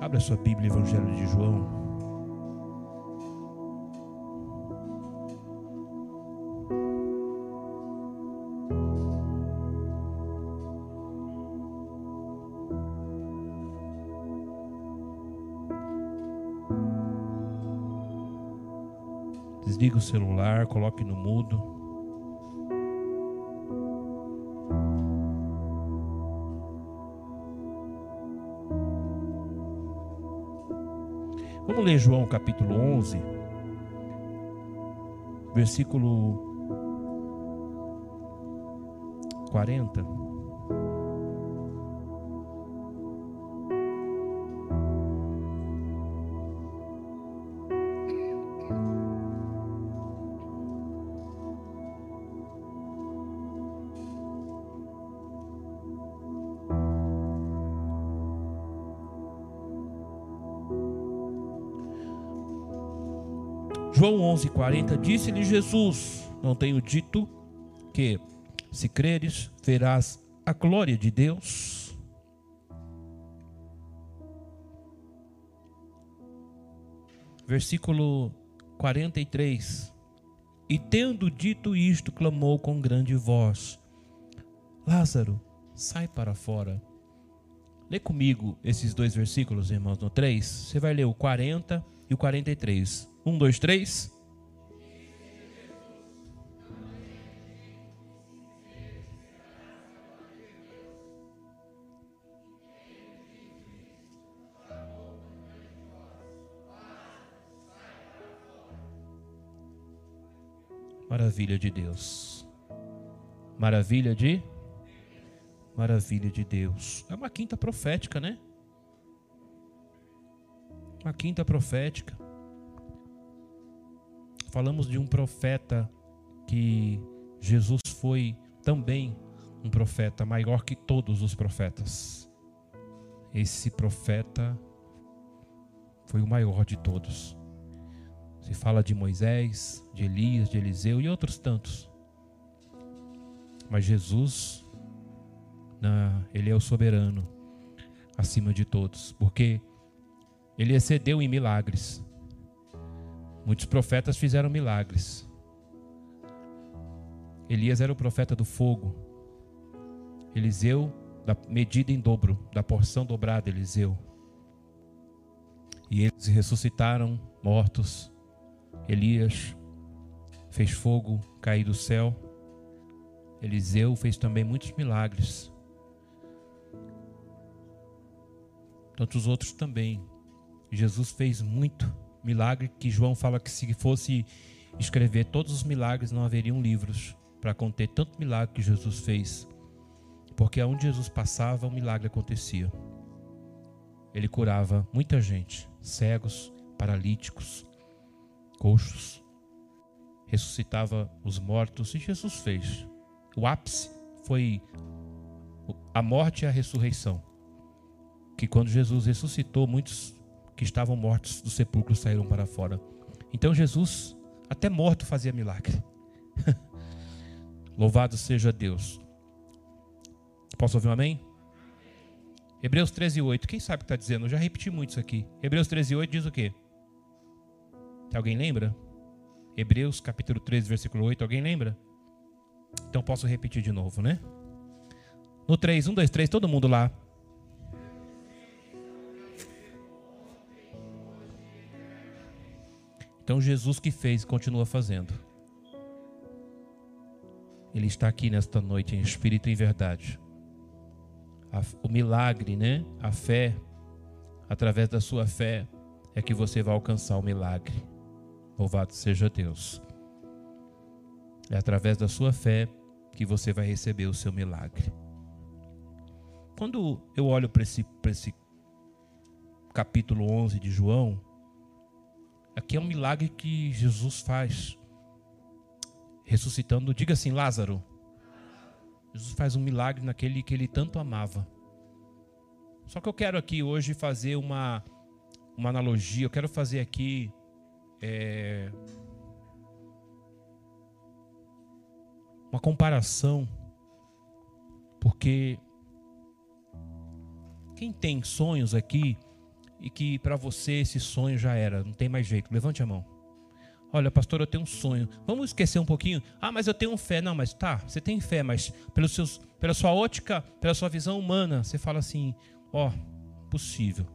Abra sua Bíblia, Evangelho de João. Desliga o celular, coloque no mudo. Ler João capítulo 11, versículo 40. João 11:40 disse-lhe Jesus: Não tenho dito que, se creres, verás a glória de Deus? Versículo 43. E tendo dito isto, clamou com grande voz: Lázaro, sai para fora. Lê comigo esses dois versículos, irmãos, no 3. Você vai ler o 40 e o 43. Um, dois, três. Maravilha de Deus. Maravilha de Maravilha de Deus. É uma quinta profética, né? Uma quinta profética falamos de um profeta que Jesus foi também um profeta maior que todos os profetas. Esse profeta foi o maior de todos. Se fala de Moisés, de Elias, de Eliseu e outros tantos. Mas Jesus, ele é o soberano acima de todos, porque ele excedeu em milagres. Muitos profetas fizeram milagres. Elias era o profeta do fogo. Eliseu, da medida em dobro, da porção dobrada, Eliseu. E eles ressuscitaram mortos. Elias fez fogo cair do céu. Eliseu fez também muitos milagres. Tantos outros também. Jesus fez muito milagre que João fala que se fosse escrever todos os milagres não haveriam livros para conter tanto milagre que Jesus fez. Porque aonde Jesus passava, um milagre acontecia. Ele curava muita gente, cegos, paralíticos, coxos, ressuscitava os mortos e Jesus fez. O ápice foi a morte e a ressurreição. Que quando Jesus ressuscitou, muitos que estavam mortos do sepulcro saíram para fora. Então Jesus, até morto, fazia milagre. Louvado seja Deus. Posso ouvir um amém? Hebreus 13, 8. Quem sabe o que está dizendo? Eu já repeti muito isso aqui. Hebreus 13, 8 diz o quê? Alguém lembra? Hebreus capítulo 13, versículo 8. Alguém lembra? Então posso repetir de novo, né? No 3, 1, 2, 3, todo mundo lá. Então Jesus que fez continua fazendo. Ele está aqui nesta noite em espírito e em verdade. o milagre, né? A fé, através da sua fé, é que você vai alcançar o milagre. Louvado seja Deus. É através da sua fé que você vai receber o seu milagre. Quando eu olho para esse, esse capítulo 11 de João, Aqui é um milagre que Jesus faz. Ressuscitando, diga assim, Lázaro. Jesus faz um milagre naquele que ele tanto amava. Só que eu quero aqui hoje fazer uma, uma analogia, eu quero fazer aqui é, uma comparação, porque quem tem sonhos aqui e que para você esse sonho já era, não tem mais jeito. Levante a mão. Olha, pastor, eu tenho um sonho. Vamos esquecer um pouquinho. Ah, mas eu tenho fé. Não, mas tá, você tem fé, mas pelos seus, pela sua ótica, pela sua visão humana, você fala assim: ó, oh, possível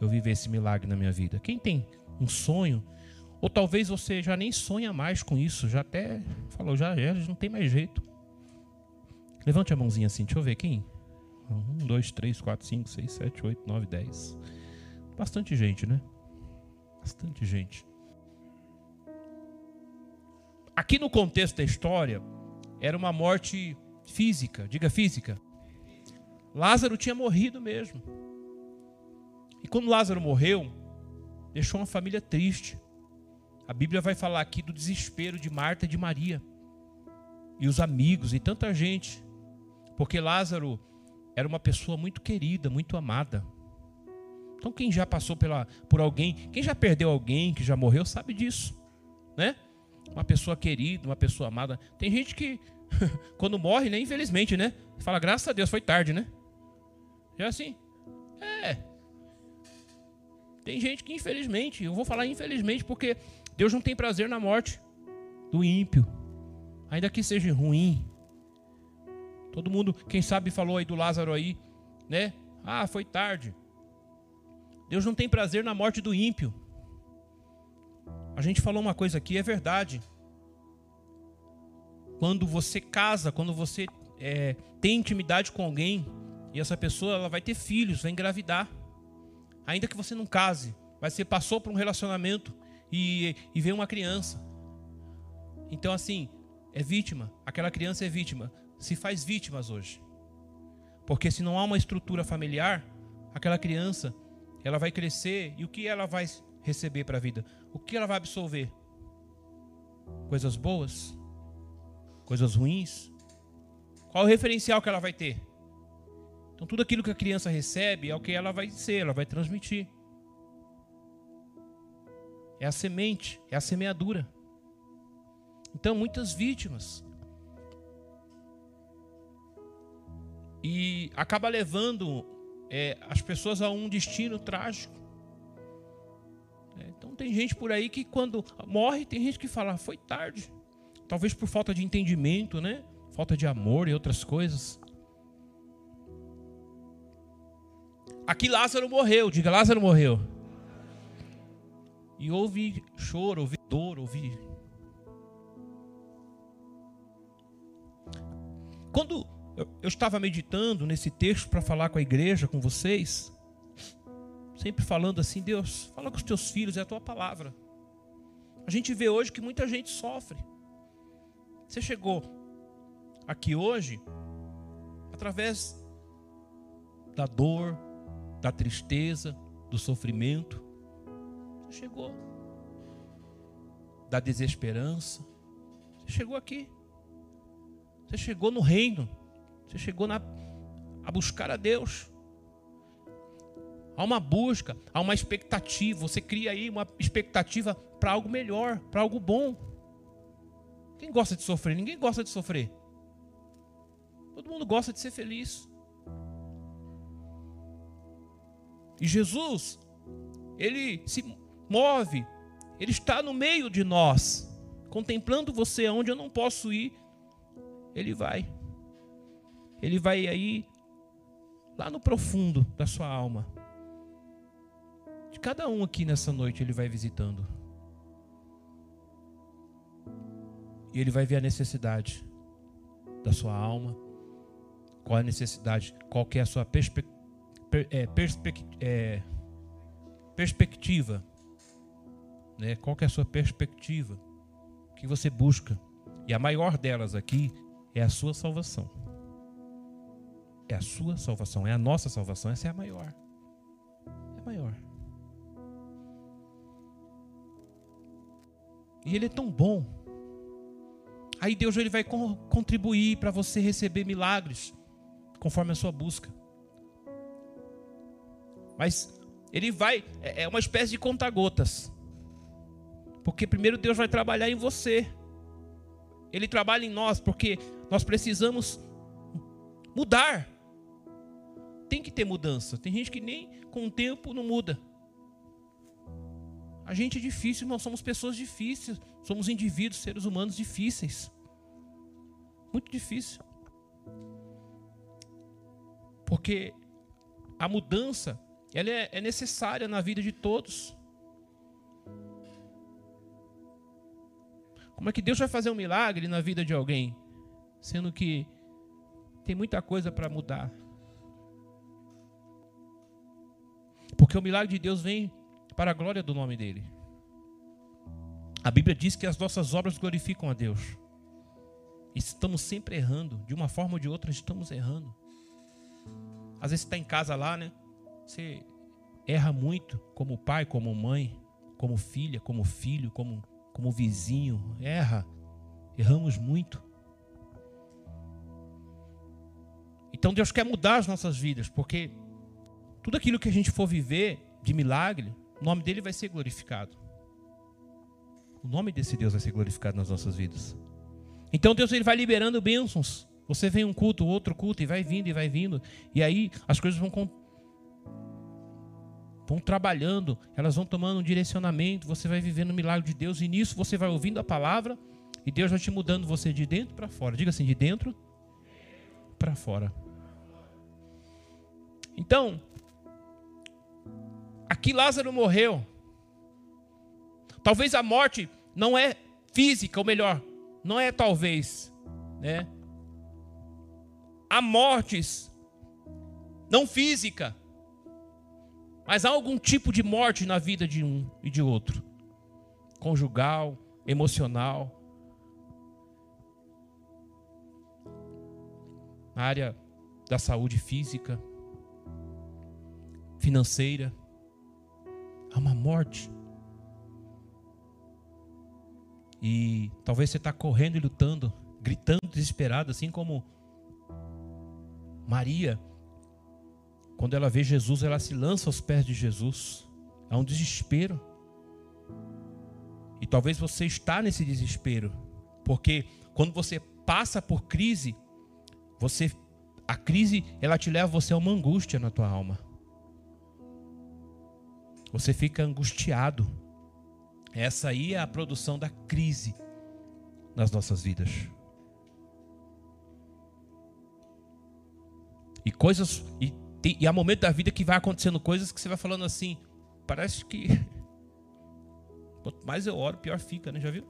eu viver esse milagre na minha vida. Quem tem um sonho, ou talvez você já nem sonha mais com isso, já até falou, já, já não tem mais jeito. Levante a mãozinha assim, deixa eu ver quem. Um, dois, três, quatro, cinco, seis, sete, oito, nove, dez. Bastante gente, né? Bastante gente. Aqui no contexto da história, era uma morte física, diga física. Lázaro tinha morrido mesmo. E quando Lázaro morreu, deixou uma família triste. A Bíblia vai falar aqui do desespero de Marta e de Maria. E os amigos e tanta gente. Porque Lázaro era uma pessoa muito querida, muito amada. Então quem já passou pela, por alguém, quem já perdeu alguém que já morreu, sabe disso, né? Uma pessoa querida, uma pessoa amada. Tem gente que quando morre, né, infelizmente, né? Fala, graças a Deus, foi tarde, né? É assim. É. Tem gente que infelizmente, eu vou falar infelizmente porque Deus não tem prazer na morte do ímpio. Ainda que seja ruim. Todo mundo, quem sabe falou aí do Lázaro aí, né? Ah, foi tarde. Deus não tem prazer na morte do ímpio. A gente falou uma coisa aqui, é verdade. Quando você casa, quando você é, tem intimidade com alguém, e essa pessoa ela vai ter filhos, vai engravidar. Ainda que você não case, mas você passou por um relacionamento e, e vem uma criança. Então, assim, é vítima. Aquela criança é vítima. Se faz vítimas hoje. Porque se não há uma estrutura familiar, aquela criança ela vai crescer e o que ela vai receber para a vida? O que ela vai absorver? Coisas boas? Coisas ruins? Qual o referencial que ela vai ter? Então, tudo aquilo que a criança recebe é o que ela vai ser, ela vai transmitir. É a semente, é a semeadura. Então, muitas vítimas. E acaba levando é, as pessoas a um destino trágico. É, então tem gente por aí que quando morre, tem gente que fala, foi tarde. Talvez por falta de entendimento, né? Falta de amor e outras coisas. Aqui Lázaro morreu, diga Lázaro morreu. E houve choro, houve dor, houve. Quando eu, estava meditando nesse texto para falar com a igreja, com vocês. Sempre falando assim, Deus, fala com os teus filhos, é a tua palavra. A gente vê hoje que muita gente sofre. Você chegou aqui hoje através da dor, da tristeza, do sofrimento. Chegou da desesperança. Você chegou aqui. Você chegou no reino. Você chegou na, a buscar a Deus. Há uma busca, há uma expectativa. Você cria aí uma expectativa para algo melhor, para algo bom. Quem gosta de sofrer? Ninguém gosta de sofrer. Todo mundo gosta de ser feliz. E Jesus, ele se move, ele está no meio de nós, contemplando você aonde eu não posso ir, ele vai. Ele vai aí lá no profundo da sua alma. De cada um aqui nessa noite ele vai visitando. E ele vai ver a necessidade da sua alma. Qual a necessidade? Qual é a sua perspe é, perspec é, perspectiva? Né? Qual é a sua perspectiva? O que você busca? E a maior delas aqui é a sua salvação. É a sua salvação, é a nossa salvação, essa é a maior. É a maior. E ele é tão bom. Aí Deus ele vai contribuir para você receber milagres conforme a sua busca. Mas ele vai, é, é uma espécie de conta-gotas. Porque primeiro Deus vai trabalhar em você. Ele trabalha em nós, porque nós precisamos mudar tem que ter mudança. Tem gente que nem com o tempo não muda. A gente é difícil, irmão. Somos pessoas difíceis. Somos indivíduos, seres humanos difíceis. Muito difícil. Porque a mudança ela é, é necessária na vida de todos. Como é que Deus vai fazer um milagre na vida de alguém, sendo que tem muita coisa para mudar? Porque o milagre de Deus vem para a glória do nome dele. A Bíblia diz que as nossas obras glorificam a Deus. Estamos sempre errando, de uma forma ou de outra estamos errando. Às vezes você está em casa lá, né? Você erra muito, como pai, como mãe, como filha, como filho, como, como vizinho. Erra. Erramos muito. Então Deus quer mudar as nossas vidas, porque tudo aquilo que a gente for viver de milagre, o nome dele vai ser glorificado. O nome desse Deus vai ser glorificado nas nossas vidas. Então Deus ele vai liberando bênçãos. Você vem um culto, outro culto, e vai vindo, e vai vindo. E aí as coisas vão, vão trabalhando, elas vão tomando um direcionamento. Você vai vivendo o milagre de Deus. E nisso você vai ouvindo a palavra. E Deus vai te mudando você de dentro para fora. Diga assim, de dentro para fora. Então, aqui Lázaro morreu. Talvez a morte não é física, ou melhor, não é talvez, né? há mortes, não física, mas há algum tipo de morte na vida de um e de outro conjugal, emocional, na área da saúde física, financeira. Há uma morte. E talvez você está correndo e lutando, gritando desesperado, assim como Maria, quando ela vê Jesus, ela se lança aos pés de Jesus. Há um desespero. E talvez você está nesse desespero, porque quando você passa por crise, você a crise ela te leva você a uma angústia na tua alma. Você fica angustiado. Essa aí é a produção da crise nas nossas vidas. E coisas. E, e há momento da vida que vai acontecendo coisas que você vai falando assim. Parece que. Quanto mais eu oro, pior fica, né? Já viu?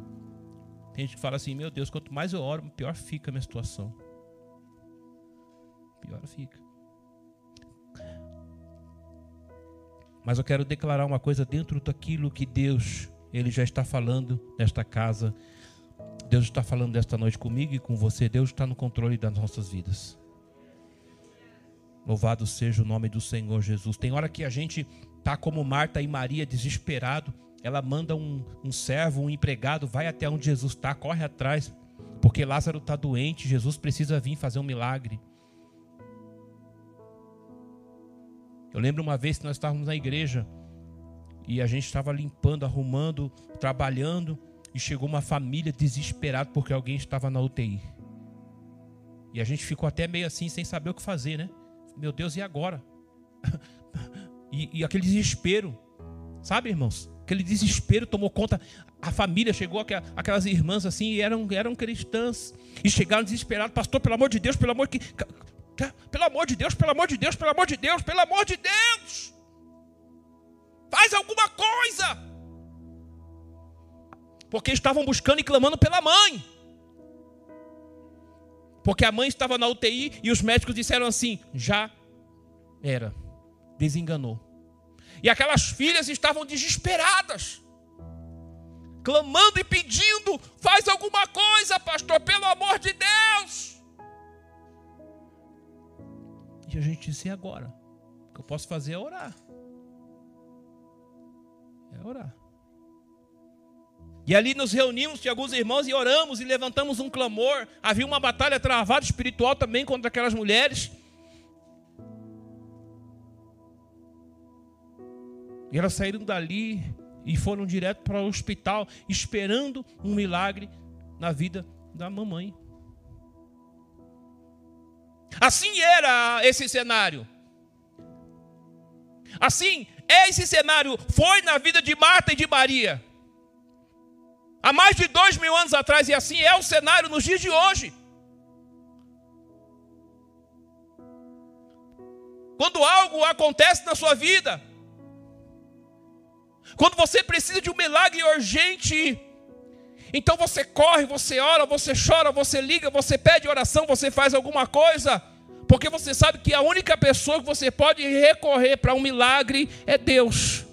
Tem gente que fala assim: Meu Deus, quanto mais eu oro, pior fica a minha situação. Pior fica. Mas eu quero declarar uma coisa dentro daquilo que Deus, Ele já está falando nesta casa. Deus está falando desta noite comigo e com você. Deus está no controle das nossas vidas. Louvado seja o nome do Senhor Jesus. Tem hora que a gente tá como Marta e Maria, desesperado. Ela manda um, um servo, um empregado, vai até onde Jesus está, corre atrás, porque Lázaro está doente. Jesus precisa vir fazer um milagre. Eu lembro uma vez que nós estávamos na igreja e a gente estava limpando, arrumando, trabalhando e chegou uma família desesperada porque alguém estava na UTI. E a gente ficou até meio assim sem saber o que fazer, né? Meu Deus, e agora? e, e aquele desespero, sabe, irmãos? Aquele desespero tomou conta. A família chegou, aquelas irmãs assim, e eram, eram cristãs. E chegaram desesperados, pastor, pelo amor de Deus, pelo amor de Pelo amor de Deus, pelo amor de Deus, pelo amor de Deus, pelo amor de Deus. Faz alguma coisa. Porque estavam buscando e clamando pela mãe. Porque a mãe estava na UTI e os médicos disseram assim: já era, desenganou. E aquelas filhas estavam desesperadas, clamando e pedindo: faz alguma coisa, pastor, pelo amor de Deus. E a gente disse: e agora? O que eu posso fazer é orar. É orar. E ali nos reunimos, tinha alguns irmãos, e oramos e levantamos um clamor. Havia uma batalha travada espiritual também contra aquelas mulheres. E elas saíram dali e foram direto para o hospital, esperando um milagre na vida da mamãe. Assim era esse cenário. Assim esse cenário foi na vida de Marta e de Maria. Há mais de dois mil anos atrás, e assim é o cenário nos dias de hoje. Quando algo acontece na sua vida, quando você precisa de um milagre urgente, então você corre, você ora, você chora, você liga, você pede oração, você faz alguma coisa, porque você sabe que a única pessoa que você pode recorrer para um milagre é Deus.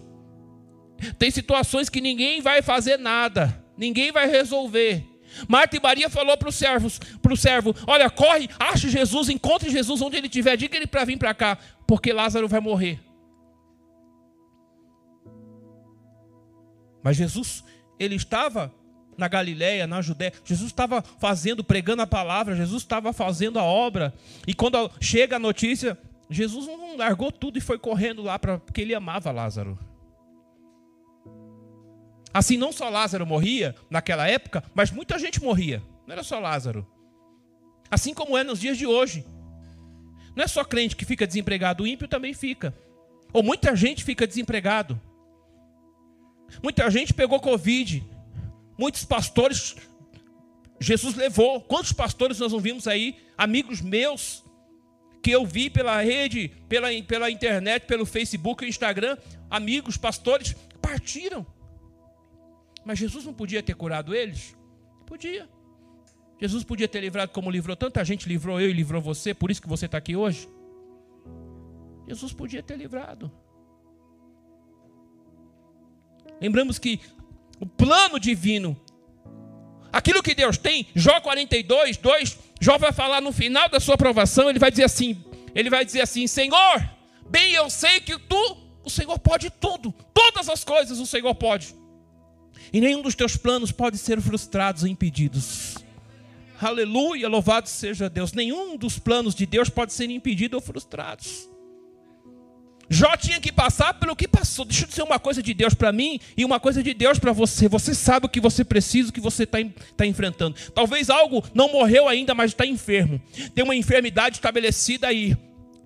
Tem situações que ninguém vai fazer nada, ninguém vai resolver. Marta e Maria falou para o servo: Olha, corre, ache Jesus, encontre Jesus onde ele estiver, diga ele para vir para cá, porque Lázaro vai morrer. Mas Jesus, ele estava na Galiléia, na Judéia. Jesus estava fazendo, pregando a palavra, Jesus estava fazendo a obra. E quando chega a notícia, Jesus não largou tudo e foi correndo lá para porque ele amava Lázaro. Assim, não só Lázaro morria naquela época, mas muita gente morria. Não era só Lázaro. Assim como é nos dias de hoje. Não é só crente que fica desempregado, o ímpio também fica. Ou muita gente fica desempregado. Muita gente pegou Covid. Muitos pastores, Jesus levou. Quantos pastores nós não vimos aí? Amigos meus, que eu vi pela rede, pela, pela internet, pelo Facebook Instagram. Amigos, pastores, partiram. Mas Jesus não podia ter curado eles? Podia. Jesus podia ter livrado como livrou tanta gente, livrou eu e livrou você, por isso que você está aqui hoje. Jesus podia ter livrado. Lembramos que o plano divino, aquilo que Deus tem, Jó 42, 2, Jó vai falar no final da sua aprovação, ele vai dizer assim: ele vai dizer assim, Senhor, bem eu sei que tu, o Senhor pode tudo, todas as coisas o Senhor pode. E nenhum dos teus planos pode ser frustrados ou impedidos. Aleluia, louvado seja Deus. Nenhum dos planos de Deus pode ser impedido ou frustrados. Jó tinha que passar pelo que passou. Deixa eu dizer uma coisa de Deus para mim e uma coisa de Deus para você. Você sabe o que você precisa, o que você está tá enfrentando. Talvez algo não morreu ainda, mas está enfermo. Tem uma enfermidade estabelecida aí.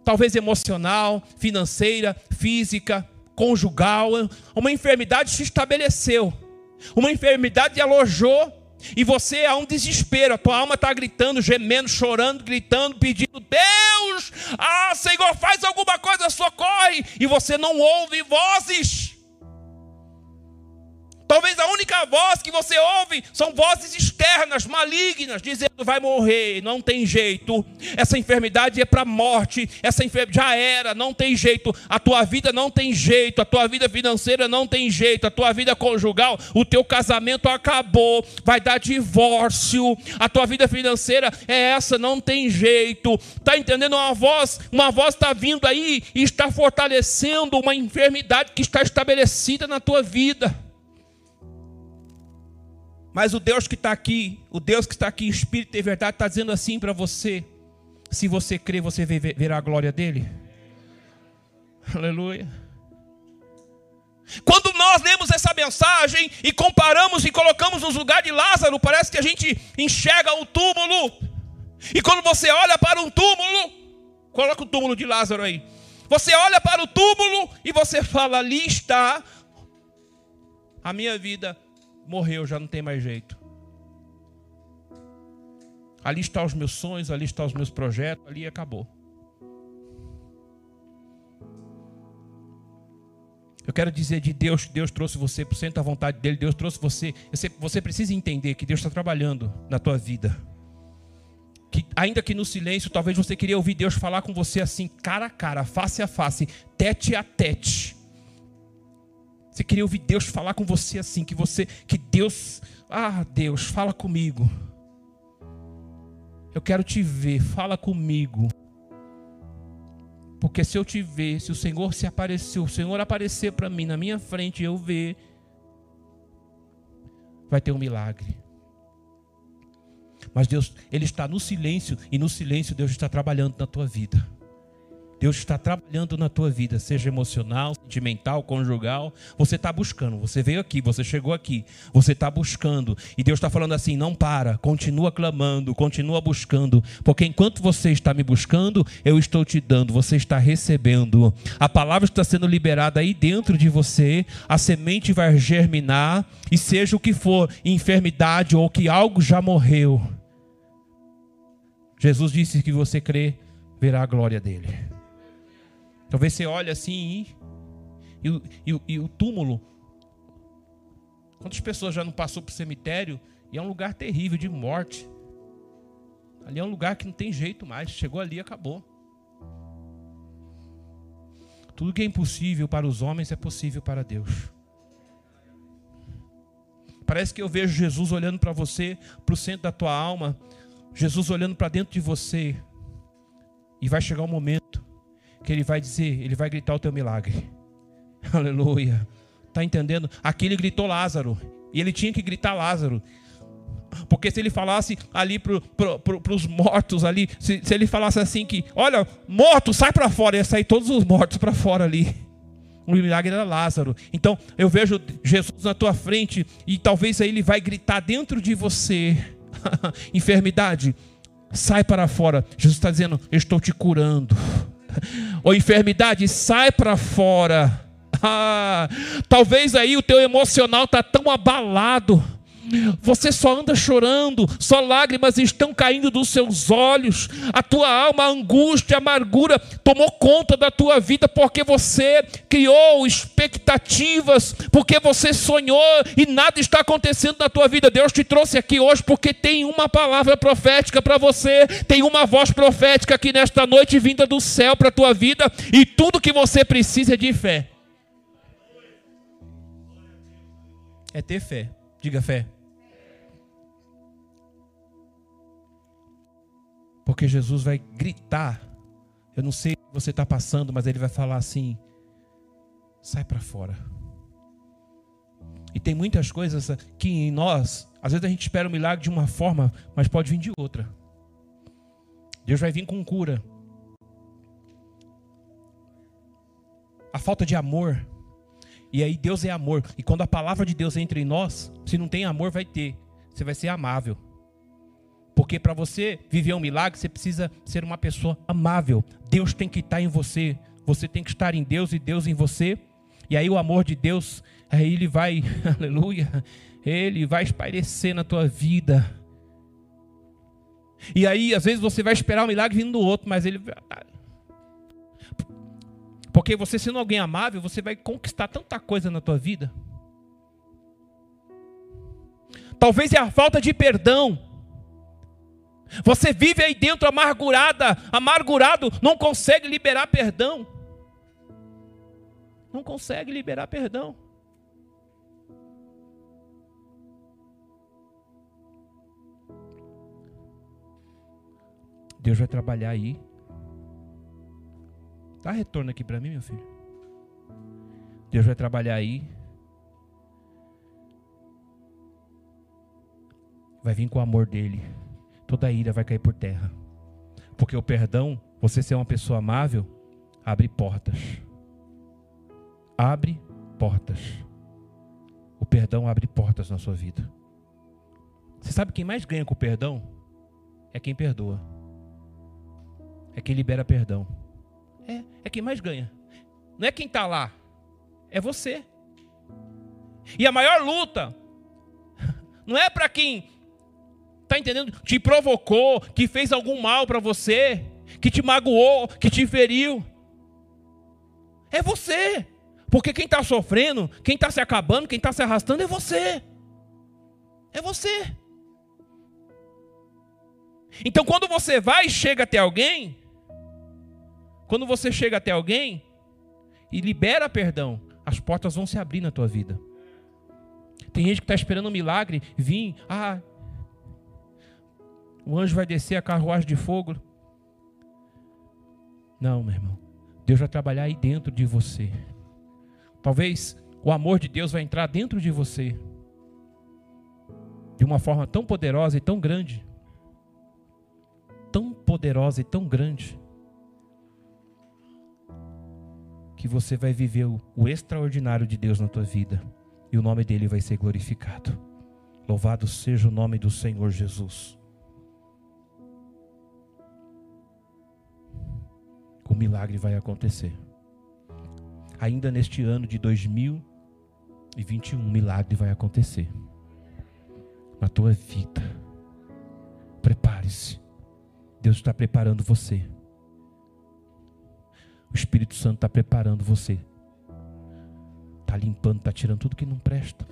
Talvez emocional, financeira, física, conjugal. Uma enfermidade se estabeleceu. Uma enfermidade alojou e você há um desespero, a tua alma está gritando, gemendo, chorando, gritando, pedindo: Deus, ah, Senhor, faz alguma coisa, socorre, e você não ouve vozes. Talvez a única voz que você ouve são vozes externas, malignas, dizendo vai morrer, não tem jeito. Essa enfermidade é para morte, essa enfermidade já era, não tem jeito. A tua vida não tem jeito, a tua vida financeira não tem jeito, a tua vida conjugal, o teu casamento acabou, vai dar divórcio. A tua vida financeira é essa, não tem jeito. Tá entendendo uma voz? Uma voz está vindo aí e está fortalecendo uma enfermidade que está estabelecida na tua vida. Mas o Deus que está aqui, o Deus que está aqui, Espírito e verdade, está dizendo assim para você: se você crer, você verá a glória dele. Aleluia. Quando nós lemos essa mensagem e comparamos e colocamos nos lugar de Lázaro, parece que a gente enxerga o túmulo. E quando você olha para um túmulo, coloca o túmulo de Lázaro aí. Você olha para o túmulo e você fala: ali está a minha vida morreu, já não tem mais jeito. Ali estão os meus sonhos, ali estão os meus projetos, ali acabou. Eu quero dizer de Deus, Deus trouxe você por cento da vontade dele, Deus trouxe você. Você, precisa entender que Deus está trabalhando na tua vida. Que, ainda que no silêncio, talvez você queria ouvir Deus falar com você assim, cara a cara, face a face, tete a tete. Você queria ouvir Deus falar com você assim, que você, que Deus, ah, Deus, fala comigo. Eu quero te ver, fala comigo. Porque se eu te ver, se o Senhor se aparecer, o Senhor aparecer para mim na minha frente e eu ver, vai ter um milagre. Mas Deus, Ele está no silêncio e no silêncio Deus está trabalhando na tua vida. Deus está trabalhando na tua vida, seja emocional, sentimental, conjugal. Você está buscando. Você veio aqui, você chegou aqui. Você está buscando. E Deus está falando assim: não para, continua clamando, continua buscando. Porque enquanto você está me buscando, eu estou te dando, você está recebendo. A palavra está sendo liberada aí dentro de você. A semente vai germinar. E seja o que for, enfermidade ou que algo já morreu. Jesus disse que você crê, verá a glória dele. Talvez você olhe assim e, e, e, e o túmulo. Quantas pessoas já não passou para o cemitério e é um lugar terrível de morte. Ali é um lugar que não tem jeito mais. Chegou ali e acabou. Tudo que é impossível para os homens é possível para Deus. Parece que eu vejo Jesus olhando para você, para o centro da tua alma, Jesus olhando para dentro de você. E vai chegar um momento que ele vai dizer, ele vai gritar o teu milagre. Aleluia. Tá entendendo? Aqui ele gritou Lázaro. E ele tinha que gritar Lázaro. Porque se ele falasse ali para pro, os mortos ali, se, se, ele falasse assim que, olha, morto, sai para fora, ia sair todos os mortos para fora ali. O milagre era Lázaro. Então eu vejo Jesus na tua frente e talvez aí ele vai gritar dentro de você, enfermidade, sai para fora. Jesus está dizendo, eu estou te curando ou enfermidade, sai para fora. Ah, talvez aí o teu emocional está tão abalado você só anda chorando, só lágrimas estão caindo dos seus olhos. A tua alma, a angústia, a amargura tomou conta da tua vida porque você criou expectativas, porque você sonhou e nada está acontecendo na tua vida. Deus te trouxe aqui hoje porque tem uma palavra profética para você, tem uma voz profética aqui nesta noite vinda do céu para a tua vida e tudo que você precisa é de fé. É ter fé. Diga fé. Porque Jesus vai gritar. Eu não sei o que você está passando, mas ele vai falar assim: sai para fora. E tem muitas coisas que em nós, às vezes a gente espera o milagre de uma forma, mas pode vir de outra. Deus vai vir com cura. A falta de amor. E aí Deus é amor. E quando a palavra de Deus entra em nós, se não tem amor, vai ter. Você vai ser amável. Porque para você viver um milagre, você precisa ser uma pessoa amável. Deus tem que estar em você. Você tem que estar em Deus e Deus em você. E aí o amor de Deus, aí ele vai, aleluia, ele vai espairecer na tua vida. E aí, às vezes, você vai esperar um milagre vindo do outro, mas ele. Porque você sendo alguém amável, você vai conquistar tanta coisa na tua vida. Talvez é a falta de perdão. Você vive aí dentro amargurada, amargurado, não consegue liberar perdão. Não consegue liberar perdão. Deus vai trabalhar aí. Dá retorno aqui para mim, meu filho. Deus vai trabalhar aí. Vai vir com o amor dele toda a ira vai cair por terra. Porque o perdão, você ser uma pessoa amável, abre portas. Abre portas. O perdão abre portas na sua vida. Você sabe quem mais ganha com o perdão? É quem perdoa. É quem libera perdão. É, é quem mais ganha. Não é quem está lá, é você. E a maior luta não é para quem Está entendendo? Te provocou, que fez algum mal para você, que te magoou, que te feriu. É você. Porque quem está sofrendo, quem está se acabando, quem está se arrastando é você. É você. Então quando você vai e chega até alguém, quando você chega até alguém e libera perdão, as portas vão se abrir na tua vida. Tem gente que está esperando um milagre vir, ah, o anjo vai descer a carruagem de fogo. Não, meu irmão. Deus vai trabalhar aí dentro de você. Talvez o amor de Deus vai entrar dentro de você de uma forma tão poderosa e tão grande. Tão poderosa e tão grande. Que você vai viver o, o extraordinário de Deus na tua vida e o nome dele vai ser glorificado. Louvado seja o nome do Senhor Jesus. O milagre vai acontecer. Ainda neste ano de 2021, um milagre vai acontecer na tua vida. Prepare-se. Deus está preparando você. O Espírito Santo está preparando você. Está limpando, está tirando tudo que não presta.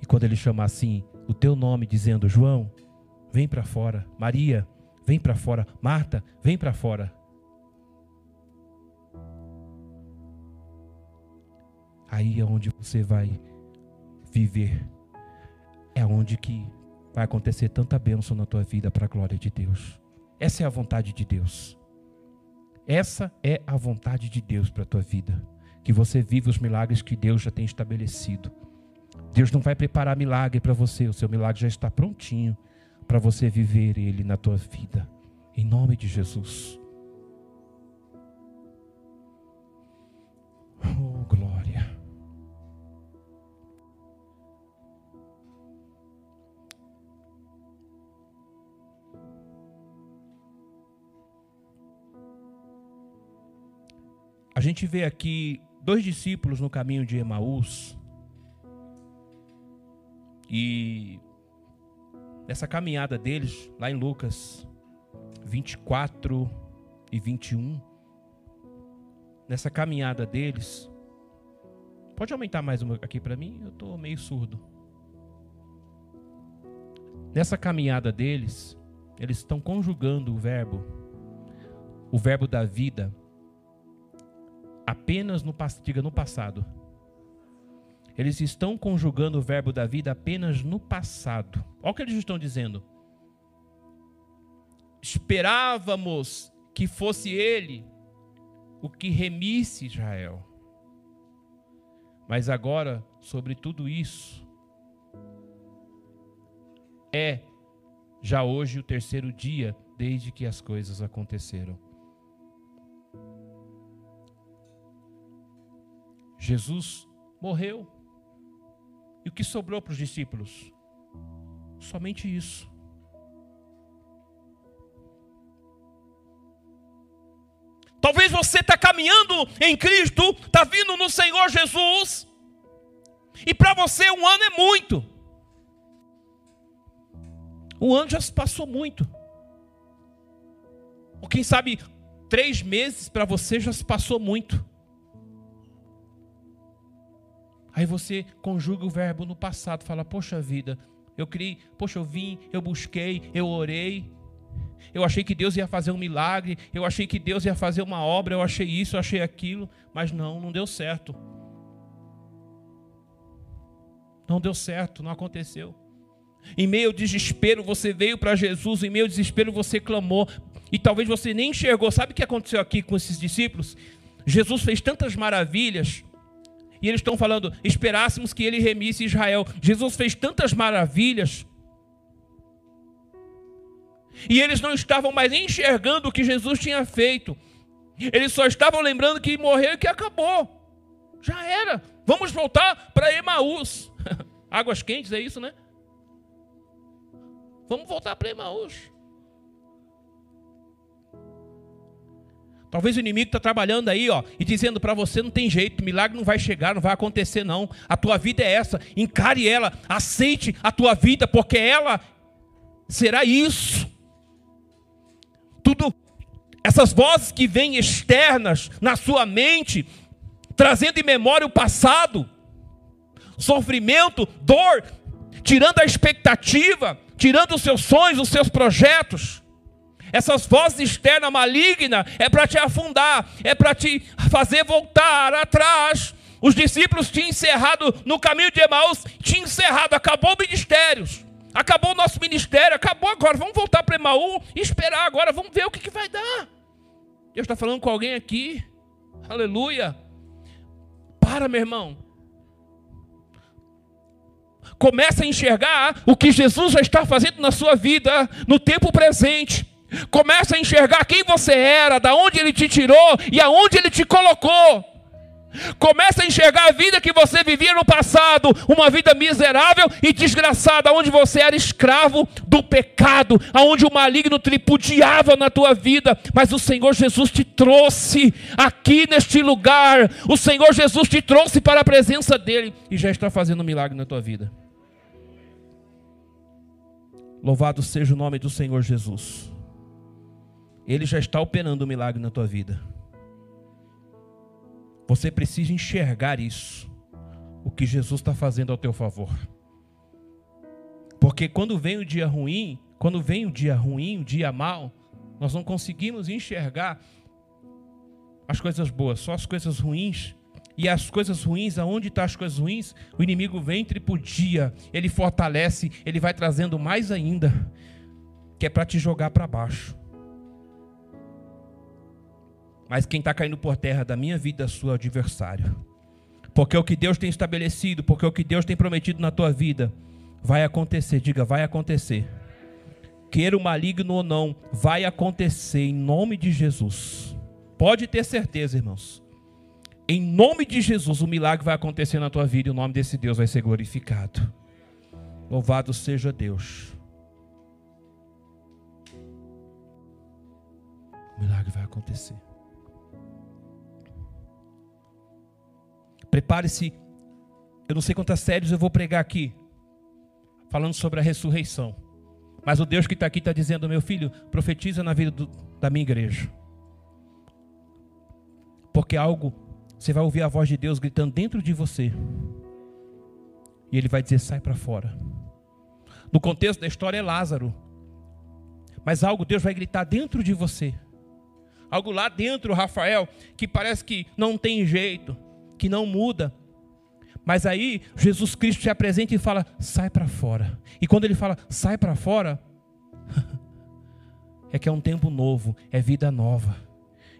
E quando ele chamar assim o teu nome, dizendo: João, vem para fora. Maria, vem para fora. Marta, vem para fora. Aí é onde você vai viver. É onde que vai acontecer tanta bênção na tua vida para a glória de Deus. Essa é a vontade de Deus. Essa é a vontade de Deus para a tua vida. Que você viva os milagres que Deus já tem estabelecido. Deus não vai preparar milagre para você, o seu milagre já está prontinho para você viver ele na tua vida. Em nome de Jesus. Gente vê aqui dois discípulos no caminho de Emaús. E nessa caminhada deles, lá em Lucas 24 e 21, nessa caminhada deles, pode aumentar mais uma aqui para mim? Eu estou meio surdo. Nessa caminhada deles, eles estão conjugando o verbo, o verbo da vida apenas no, diga, no passado. Eles estão conjugando o verbo da vida apenas no passado. Olha o que eles estão dizendo. Esperávamos que fosse ele o que remisse Israel. Mas agora, sobre tudo isso, é já hoje o terceiro dia desde que as coisas aconteceram. Jesus morreu. E o que sobrou para os discípulos? Somente isso. Talvez você está caminhando em Cristo, está vindo no Senhor Jesus, e para você um ano é muito. Um ano já se passou muito. Ou quem sabe, três meses para você já se passou muito. Aí você conjuga o verbo no passado, fala: Poxa vida, eu criei, poxa, eu vim, eu busquei, eu orei. Eu achei que Deus ia fazer um milagre, eu achei que Deus ia fazer uma obra, eu achei isso, eu achei aquilo, mas não, não deu certo. Não deu certo, não aconteceu. Em meio ao desespero, você veio para Jesus, em meio ao desespero, você clamou, e talvez você nem enxergou. Sabe o que aconteceu aqui com esses discípulos? Jesus fez tantas maravilhas, e eles estão falando: esperássemos que ele remisse Israel. Jesus fez tantas maravilhas. E eles não estavam mais enxergando o que Jesus tinha feito. Eles só estavam lembrando que morreu e que acabou. Já era. Vamos voltar para Emaús. Águas quentes, é isso, né? Vamos voltar para Emaús. Talvez o inimigo está trabalhando aí, ó, e dizendo para você não tem jeito, milagre não vai chegar, não vai acontecer não. A tua vida é essa, encare ela, aceite a tua vida, porque ela será isso. Tudo essas vozes que vêm externas na sua mente, trazendo em memória o passado, sofrimento, dor, tirando a expectativa, tirando os seus sonhos, os seus projetos. Essas vozes externas malignas é para te afundar, é para te fazer voltar atrás. Os discípulos tinham encerrado no caminho de Emaús, tinham encerrado, acabou o ministério. Acabou o nosso ministério, acabou agora. Vamos voltar para Emaú e esperar agora, vamos ver o que, que vai dar. Deus está falando com alguém aqui. Aleluia. Para, meu irmão. Começa a enxergar o que Jesus já está fazendo na sua vida, no tempo presente. Começa a enxergar quem você era, da onde ele te tirou e aonde ele te colocou. Começa a enxergar a vida que você vivia no passado, uma vida miserável e desgraçada, onde você era escravo do pecado, aonde o maligno tripudiava na tua vida, mas o Senhor Jesus te trouxe aqui neste lugar. O Senhor Jesus te trouxe para a presença dele e já está fazendo um milagre na tua vida. Louvado seja o nome do Senhor Jesus. Ele já está operando um milagre na tua vida. Você precisa enxergar isso, o que Jesus está fazendo ao teu favor. Porque quando vem o dia ruim, quando vem o dia ruim, o dia mal, nós não conseguimos enxergar as coisas boas, só as coisas ruins. E as coisas ruins, aonde estão tá as coisas ruins? O inimigo vem tripudia, ele fortalece, ele vai trazendo mais ainda, que é para te jogar para baixo. Mas quem está caindo por terra da minha vida é seu adversário. Porque o que Deus tem estabelecido, porque o que Deus tem prometido na tua vida, vai acontecer. Diga, vai acontecer. Queira o maligno ou não, vai acontecer em nome de Jesus. Pode ter certeza, irmãos. Em nome de Jesus, o milagre vai acontecer na tua vida e o nome desse Deus vai ser glorificado. Louvado seja Deus. O milagre vai acontecer. Prepare-se. Eu não sei quantas séries eu vou pregar aqui, falando sobre a ressurreição. Mas o Deus que está aqui está dizendo: meu filho, profetiza na vida do, da minha igreja. Porque algo, você vai ouvir a voz de Deus gritando dentro de você. E ele vai dizer: sai para fora. No contexto da história é Lázaro. Mas algo Deus vai gritar dentro de você. Algo lá dentro, Rafael, que parece que não tem jeito que não muda. Mas aí Jesus Cristo se apresenta e fala: sai para fora. E quando ele fala sai para fora, é que é um tempo novo, é vida nova,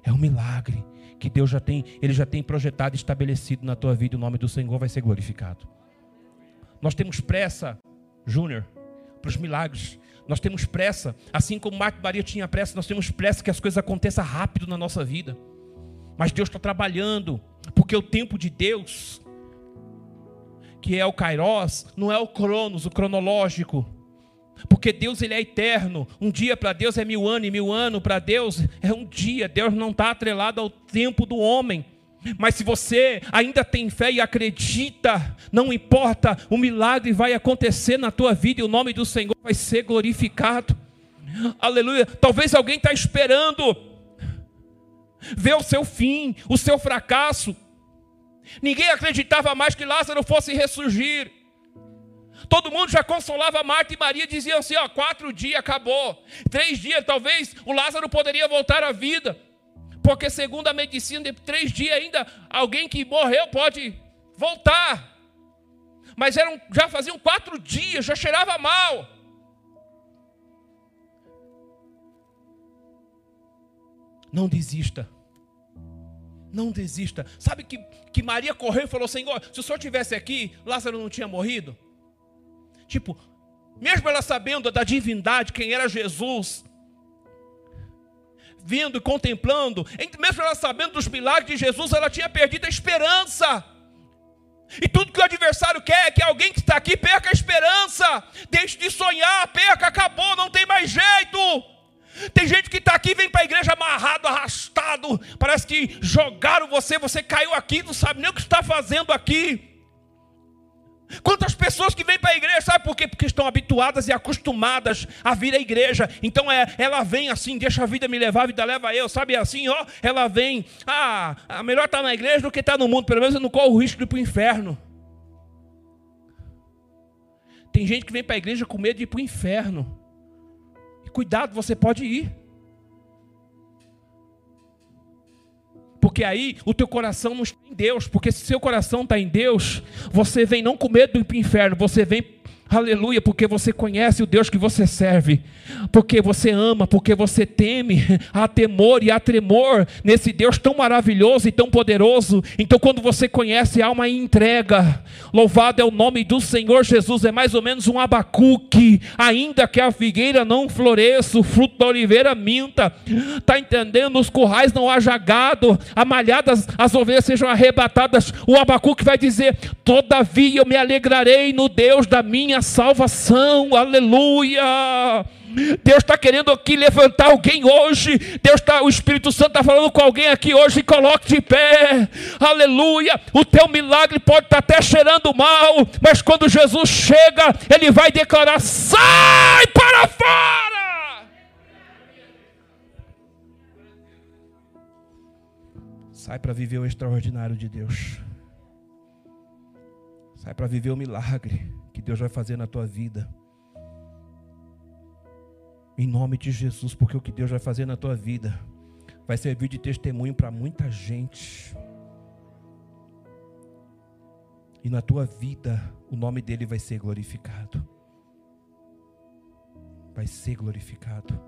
é um milagre que Deus já tem, ele já tem projetado estabelecido na tua vida. O nome do Senhor vai ser glorificado. Nós temos pressa, Júnior, para os milagres. Nós temos pressa, assim como Marta Maria tinha pressa, nós temos pressa que as coisas aconteçam rápido na nossa vida. Mas Deus está trabalhando, porque o tempo de Deus, que é o Kairos, não é o Cronos, o cronológico. Porque Deus ele é eterno. Um dia para Deus é mil anos, e mil anos para Deus é um dia. Deus não está atrelado ao tempo do homem. Mas se você ainda tem fé e acredita, não importa, o milagre vai acontecer na tua vida e o nome do Senhor vai ser glorificado. Aleluia. Talvez alguém está esperando ver o seu fim, o seu fracasso. Ninguém acreditava mais que Lázaro fosse ressurgir. Todo mundo já consolava Marta e Maria, diziam assim: ó, quatro dias acabou, três dias, talvez o Lázaro poderia voltar à vida, porque segundo a medicina, três dias ainda alguém que morreu pode voltar. Mas eram, já faziam quatro dias, já cheirava mal. Não desista. Não desista. Sabe que, que Maria correu e falou: Senhor, se o senhor tivesse aqui, Lázaro não tinha morrido? Tipo, mesmo ela sabendo da divindade, quem era Jesus, vendo e contemplando, mesmo ela sabendo dos milagres de Jesus, ela tinha perdido a esperança. E tudo que o adversário quer é que alguém que está aqui perca a esperança, deixe de sonhar, perca, acabou, não tem mais jeito. Tem gente que está aqui, vem para a igreja amarrado, arrastado. Parece que jogaram você, você caiu aqui, não sabe nem o que está fazendo aqui. Quantas pessoas que vêm para a igreja, sabe por quê? Porque estão habituadas e acostumadas a vir à igreja. Então é, ela vem assim, deixa a vida me levar, a vida leva eu, sabe assim, ó, ela vem, ah, melhor estar tá na igreja do que estar tá no mundo, pelo menos eu não corro o risco de ir para o inferno. Tem gente que vem para a igreja com medo de ir para o inferno. Cuidado, você pode ir. Porque aí o teu coração não está em Deus. Porque se seu coração está em Deus, você vem não com medo do inferno, você vem Aleluia, porque você conhece o Deus que você serve, porque você ama, porque você teme, há temor e há tremor nesse Deus tão maravilhoso e tão poderoso. Então, quando você conhece, há uma entrega. Louvado é o nome do Senhor Jesus, é mais ou menos um abacuque, ainda que a figueira não floresça, o fruto da oliveira minta, está entendendo? Os currais não haja gado, amalhadas as ovelhas sejam arrebatadas. O abacuque vai dizer: Todavia eu me alegrarei no Deus da minha minha salvação, aleluia. Deus está querendo aqui levantar alguém hoje. Deus está, o Espírito Santo está falando com alguém aqui hoje. Coloque de pé, aleluia. O teu milagre pode estar tá até cheirando mal, mas quando Jesus chega, ele vai declarar: sai para fora. Sai para viver o extraordinário de Deus. Sai para viver o milagre que Deus vai fazer na tua vida. Em nome de Jesus, porque o que Deus vai fazer na tua vida vai servir de testemunho para muita gente. E na tua vida, o nome dele vai ser glorificado. Vai ser glorificado.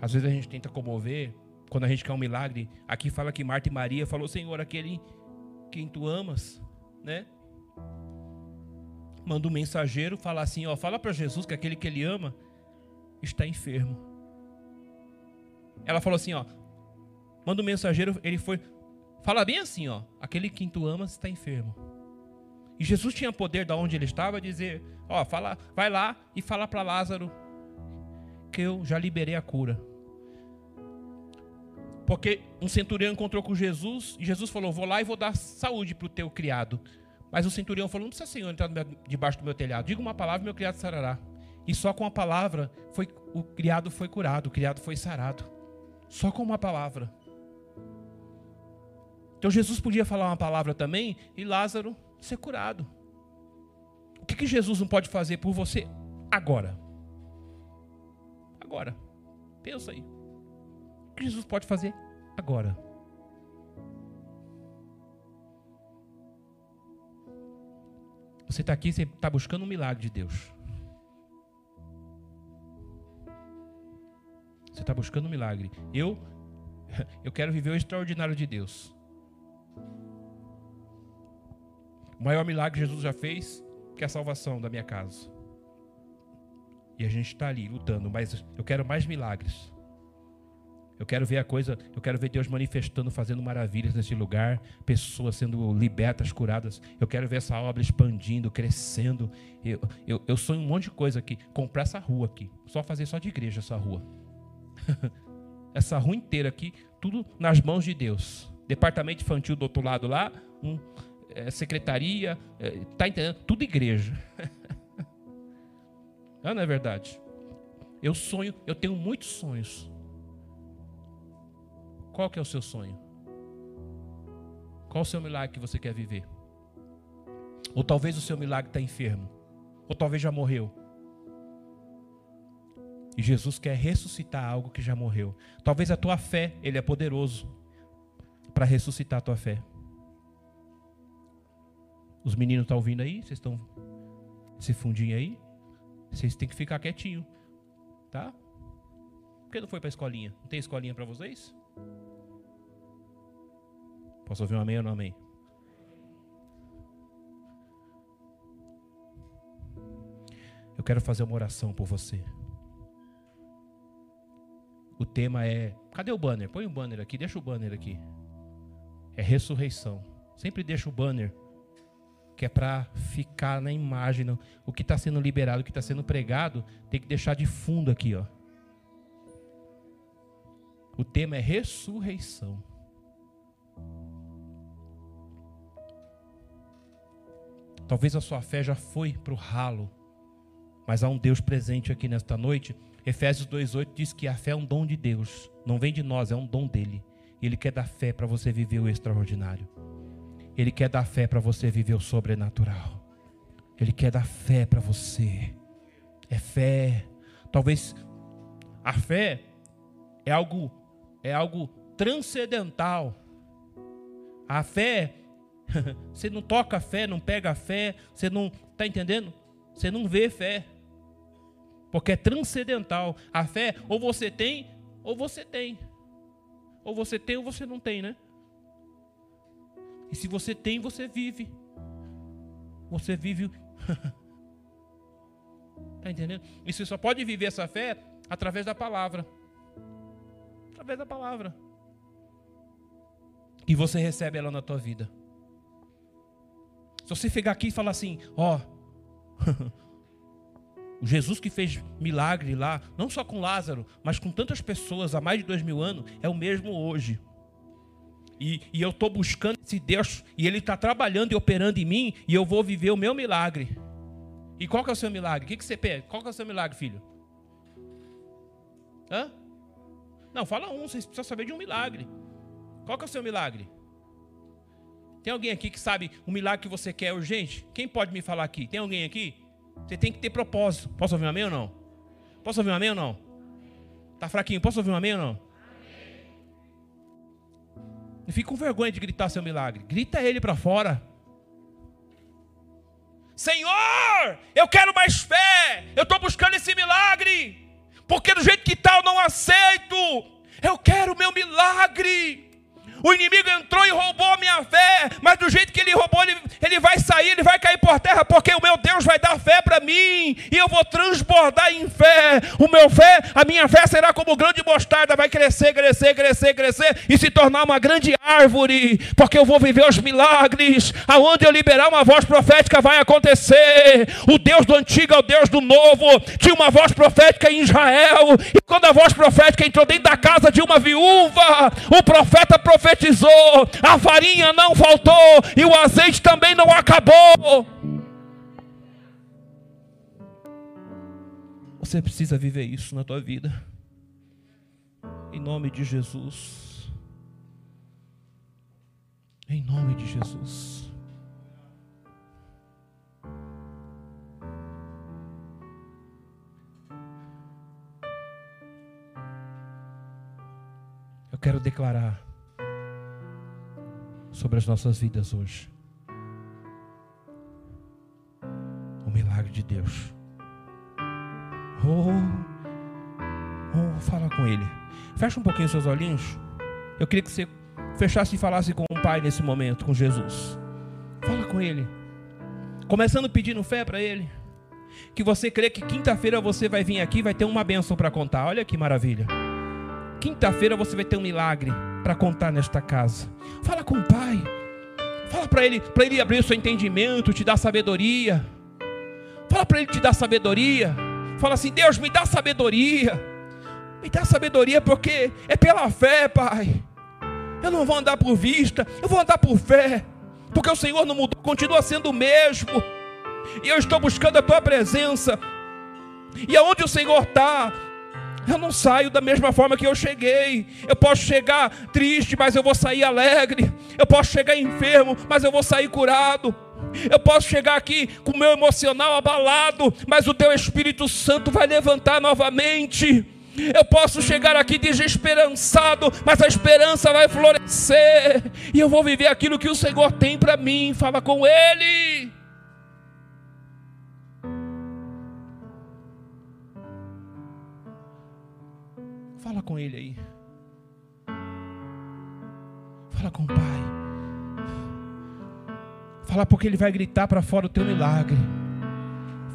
Às vezes a gente tenta comover quando a gente quer um milagre, aqui fala que Marta e Maria falou: Senhor, aquele quem tu amas, né? Manda um mensageiro falar assim: ó, fala para Jesus que aquele que ele ama está enfermo. Ela falou assim: ó, manda um mensageiro, ele foi, fala bem assim: ó, aquele que tu amas está enfermo. E Jesus tinha poder da onde ele estava dizer: ó, fala, vai lá e fala para Lázaro que eu já liberei a cura. Porque um centurião encontrou com Jesus e Jesus falou: Vou lá e vou dar saúde para o teu criado. Mas o centurião falou: Não precisa, Senhor, entrar debaixo do meu telhado. Diga uma palavra e meu criado sarará. E só com a palavra foi, o criado foi curado, o criado foi sarado. Só com uma palavra. Então Jesus podia falar uma palavra também e Lázaro ser curado. O que, que Jesus não pode fazer por você agora? Agora. Pensa aí que Jesus pode fazer agora? Você está aqui, você está buscando um milagre de Deus. Você está buscando um milagre. Eu, eu quero viver o extraordinário de Deus. O maior milagre que Jesus já fez, que é a salvação da minha casa. E a gente está ali lutando, mas eu quero mais milagres. Eu quero ver a coisa, eu quero ver Deus manifestando, fazendo maravilhas nesse lugar, pessoas sendo libertas, curadas. Eu quero ver essa obra expandindo, crescendo. Eu, eu, eu sonho um monte de coisa aqui. Comprar essa rua aqui. Só fazer só de igreja essa rua. essa rua inteira aqui, tudo nas mãos de Deus. Departamento infantil do outro lado lá, um, é, secretaria, é, tá entendendo? Tudo igreja. ah, não é verdade? Eu sonho, eu tenho muitos sonhos qual que é o seu sonho? Qual o seu milagre que você quer viver? Ou talvez o seu milagre está enfermo. Ou talvez já morreu. E Jesus quer ressuscitar algo que já morreu. Talvez a tua fé, Ele é poderoso para ressuscitar a tua fé. Os meninos estão ouvindo aí? Vocês estão esse fundinho aí? Vocês têm que ficar quietinho, tá? Por que não foi para a escolinha? Não tem escolinha para vocês? Posso ouvir um amém ou não amém? Eu quero fazer uma oração por você. O tema é. Cadê o banner? Põe o banner aqui, deixa o banner aqui. É ressurreição. Sempre deixa o banner, que é para ficar na imagem. O que está sendo liberado, o que está sendo pregado, tem que deixar de fundo aqui, ó. O tema é ressurreição. Talvez a sua fé já foi para o ralo, mas há um Deus presente aqui nesta noite. Efésios 2,8 diz que a fé é um dom de Deus, não vem de nós, é um dom dele. Ele quer dar fé para você viver o extraordinário. Ele quer dar fé para você viver o sobrenatural. Ele quer dar fé para você. É fé. Talvez a fé é algo é algo transcendental. A fé, você não toca a fé, não pega a fé, você não. Está entendendo? Você não vê fé. Porque é transcendental. A fé, ou você tem, ou você tem. Ou você tem ou você não tem, né? E se você tem, você vive. Você vive. Está entendendo? E você só pode viver essa fé através da palavra. Através da palavra. E você recebe ela na tua vida. Se você chegar aqui e falar assim, ó, o Jesus que fez milagre lá, não só com Lázaro, mas com tantas pessoas há mais de dois mil anos, é o mesmo hoje. E, e eu estou buscando esse Deus, e Ele está trabalhando e operando em mim, e eu vou viver o meu milagre. E qual que é o seu milagre? O que, que você pede? Qual que é o seu milagre, filho? Hã? Não, fala um, vocês precisam saber de um milagre. Qual que é o seu milagre? Tem alguém aqui que sabe o milagre que você quer urgente? Quem pode me falar aqui? Tem alguém aqui? Você tem que ter propósito. Posso ouvir um amém ou não? Posso ouvir um amém ou não? Tá fraquinho? Posso ouvir um amém ou não? Não fique com vergonha de gritar seu milagre. Grita ele para fora. Senhor, eu quero mais fé. Eu estou buscando esse milagre. Porque do jeito que está eu não aceito. Eu quero o meu milagre. O inimigo entrou e roubou a minha fé, mas do jeito que ele roubou, ele, ele vai sair, ele vai cair por terra, porque o meu Deus vai dar fé para mim, e eu vou transbordar em fé. O meu fé, a minha fé será como grande mostarda, vai crescer, crescer, crescer, crescer e se tornar uma grande árvore, porque eu vou viver os milagres. Aonde eu liberar uma voz profética vai acontecer. O Deus do antigo é o Deus do novo. Tinha uma voz profética em Israel, e quando a voz profética entrou dentro da casa de uma viúva, o profeta profetizou profetizou, a farinha não faltou e o azeite também não acabou. Você precisa viver isso na tua vida. Em nome de Jesus. Em nome de Jesus. Eu quero declarar sobre as nossas vidas hoje. O milagre de Deus. Oh, oh, fala com Ele. Fecha um pouquinho seus olhinhos. Eu queria que você fechasse e falasse com o Pai nesse momento, com Jesus. Fala com Ele. Começando pedindo fé para Ele. Que você crê que quinta-feira você vai vir aqui vai ter uma bênção para contar. Olha que maravilha. Quinta-feira você vai ter um milagre para contar nesta casa. Fala com o Pai. Fala para ele, para ele abrir o seu entendimento, te dar sabedoria. Fala para ele te dar sabedoria. Fala assim: "Deus, me dá sabedoria. Me dá sabedoria porque é pela fé, Pai. Eu não vou andar por vista, eu vou andar por fé. Porque o Senhor não mudou, continua sendo o mesmo. E eu estou buscando a tua presença. E aonde o Senhor está, eu não saio da mesma forma que eu cheguei. Eu posso chegar triste, mas eu vou sair alegre. Eu posso chegar enfermo, mas eu vou sair curado. Eu posso chegar aqui com o meu emocional abalado, mas o teu Espírito Santo vai levantar novamente. Eu posso chegar aqui desesperançado, mas a esperança vai florescer. E eu vou viver aquilo que o Senhor tem para mim. Fala com Ele. Fala com ele aí. Fala com o Pai. Fala porque ele vai gritar para fora o teu milagre.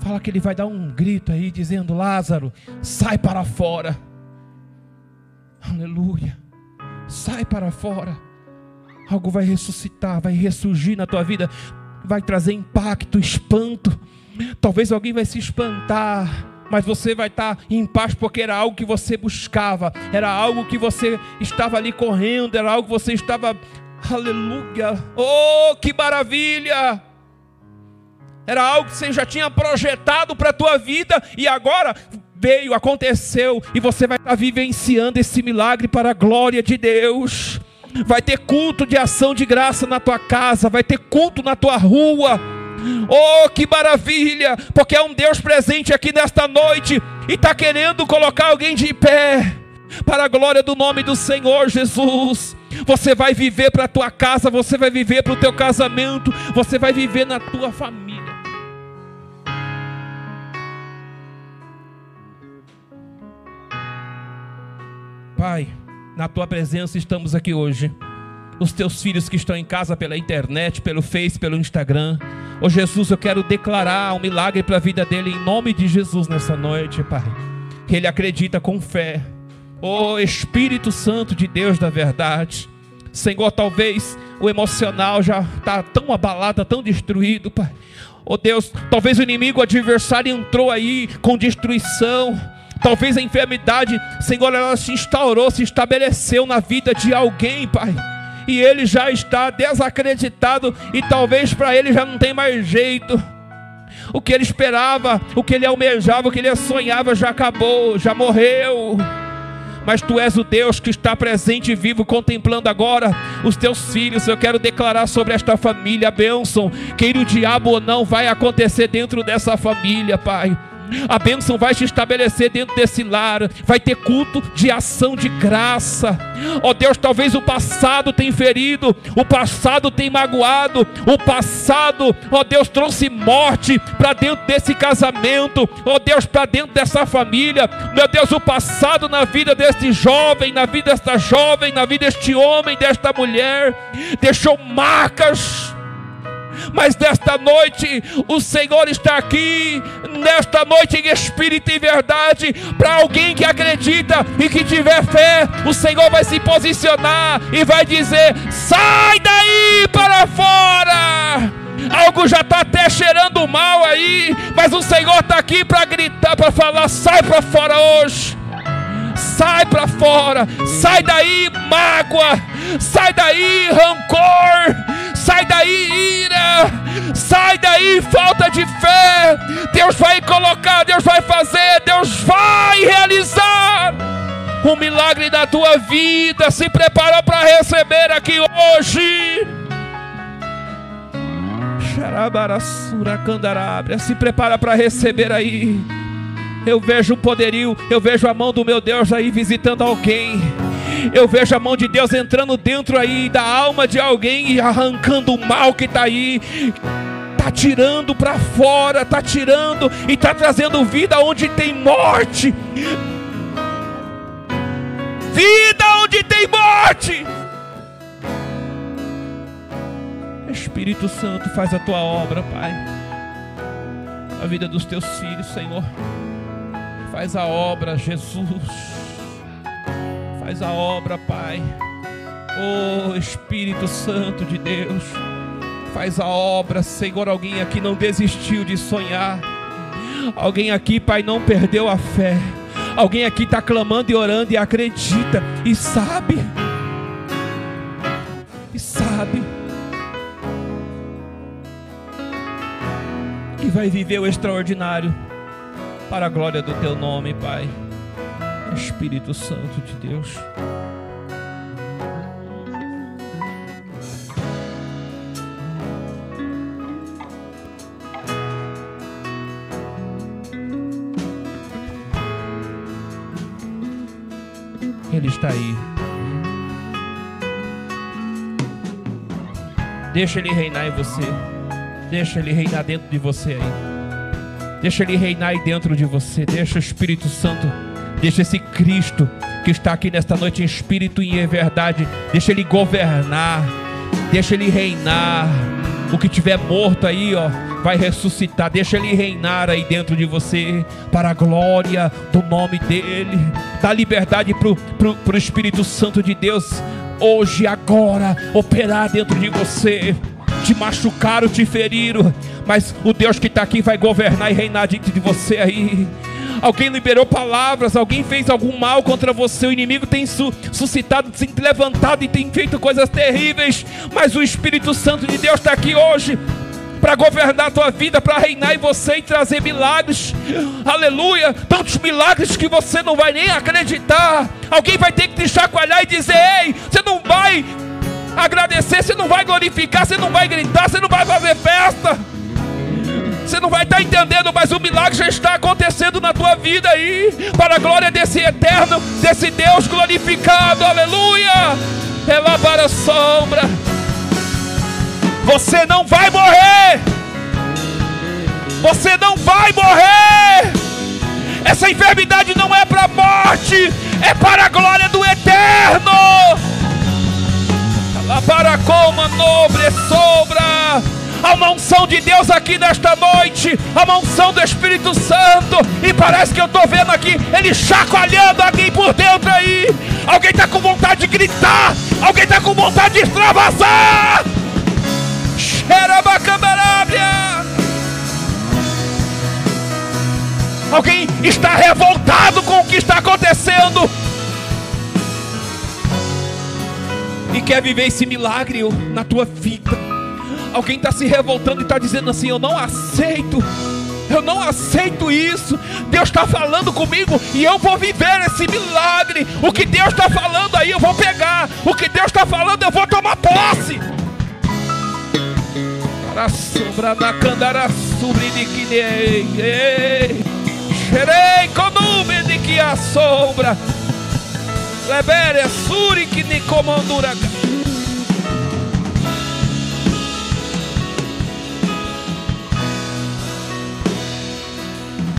Fala que ele vai dar um grito aí dizendo: Lázaro, sai para fora. Aleluia. Sai para fora. Algo vai ressuscitar, vai ressurgir na tua vida, vai trazer impacto, espanto. Talvez alguém vai se espantar mas você vai estar em paz porque era algo que você buscava, era algo que você estava ali correndo, era algo que você estava, aleluia, oh que maravilha! Era algo que você já tinha projetado para a tua vida e agora veio, aconteceu e você vai estar vivenciando esse milagre para a glória de Deus. Vai ter culto de ação de graça na tua casa, vai ter culto na tua rua Oh, que maravilha! Porque é um Deus presente aqui nesta noite e está querendo colocar alguém de pé para a glória do nome do Senhor Jesus. Você vai viver para a tua casa, você vai viver para o teu casamento, você vai viver na tua família. Pai, na tua presença estamos aqui hoje. Os teus filhos que estão em casa pela internet, pelo Face, pelo Instagram. Ô oh, Jesus, eu quero declarar um milagre para a vida dele em nome de Jesus nessa noite, Pai. Que ele acredita com fé. Ô oh, Espírito Santo de Deus da verdade. Senhor, talvez o emocional já está tão abalado, tão destruído, Pai. Oh Deus, talvez o inimigo, o adversário entrou aí com destruição Talvez a enfermidade, Senhor, ela se instaurou, se estabeleceu na vida de alguém, Pai. E ele já está desacreditado e talvez para ele já não tem mais jeito. O que ele esperava, o que ele almejava, o que ele sonhava já acabou, já morreu. Mas tu és o Deus que está presente e vivo, contemplando agora os teus filhos. Eu quero declarar sobre esta família a bênção. Queira o diabo ou não, vai acontecer dentro dessa família, Pai a bênção vai se estabelecer dentro desse lar, vai ter culto de ação de graça. Ó oh Deus, talvez o passado tenha ferido, o passado tenha magoado, o passado, ó oh Deus, trouxe morte para dentro desse casamento, ó oh Deus, para dentro dessa família. Meu Deus, o passado na vida deste jovem, na vida desta jovem, na vida deste homem, desta mulher, deixou marcas mas nesta noite o Senhor está aqui, nesta noite em espírito e verdade, para alguém que acredita e que tiver fé, o Senhor vai se posicionar e vai dizer: sai daí para fora. Algo já está até cheirando mal aí, mas o Senhor está aqui para gritar, para falar: sai para fora hoje sai para fora, sai daí mágoa, sai daí rancor, sai daí ira, sai daí falta de fé. Deus vai colocar, Deus vai fazer, Deus vai realizar um milagre na tua vida. Se prepara para receber aqui hoje. Se prepara para receber aí. Eu vejo o poderio, eu vejo a mão do meu Deus aí visitando alguém. Eu vejo a mão de Deus entrando dentro aí da alma de alguém e arrancando o mal que está aí. Está tirando para fora, está tirando e está trazendo vida onde tem morte. Vida onde tem morte. Espírito Santo, faz a tua obra, Pai. A vida dos teus filhos, Senhor. Faz a obra, Jesus. Faz a obra, Pai. Oh Espírito Santo de Deus. Faz a obra, Senhor. Alguém aqui não desistiu de sonhar. Alguém aqui, Pai, não perdeu a fé. Alguém aqui está clamando e orando e acredita e sabe. E sabe. E vai viver o extraordinário para a glória do teu nome, Pai. Espírito Santo de Deus. Ele está aí. Deixa ele reinar em você. Deixa ele reinar dentro de você aí. Deixa Ele reinar aí dentro de você. Deixa o Espírito Santo, deixa esse Cristo que está aqui nesta noite em espírito e em verdade, deixa Ele governar, deixa Ele reinar. O que tiver morto aí, ó, vai ressuscitar. Deixa Ele reinar aí dentro de você, para a glória do nome dEle. Dá liberdade para o Espírito Santo de Deus, hoje, agora, operar dentro de você te machucaram, te feriram, mas o Deus que está aqui vai governar e reinar dentro de você aí. Alguém liberou palavras, alguém fez algum mal contra você, o inimigo tem su suscitado, tem levantado e tem feito coisas terríveis, mas o Espírito Santo de Deus está aqui hoje para governar a tua vida, para reinar em você e trazer milagres. Aleluia! Tantos milagres que você não vai nem acreditar. Alguém vai ter que te chacoalhar e dizer: Ei, você não vai agradecer, você não vai glorificar, você não vai gritar, você não vai fazer festa. Você não vai estar entendendo, mas o milagre já está acontecendo na tua vida aí, para a glória desse eterno, desse Deus glorificado, aleluia. Ela para a sombra. Você não vai morrer. Você não vai morrer. Essa enfermidade não é para a morte, é para a glória do eterno. Ela para como nobre sobra. Há uma unção de Deus aqui nesta noite, a uma unção do Espírito Santo, e parece que eu estou vendo aqui ele chacoalhando alguém por dentro aí. Alguém está com vontade de gritar, alguém está com vontade de extravasar. Alguém está revoltado com o que está acontecendo e quer viver esse milagre na tua vida. Alguém está se revoltando e está dizendo assim: Eu não aceito. Eu não aceito isso. Deus está falando comigo e eu vou viver esse milagre. O que Deus está falando aí, eu vou pegar. O que Deus está falando, eu vou tomar posse. Sombra da candara sobre Xerei conume de que a sombra. Lebere suri que ni comandura.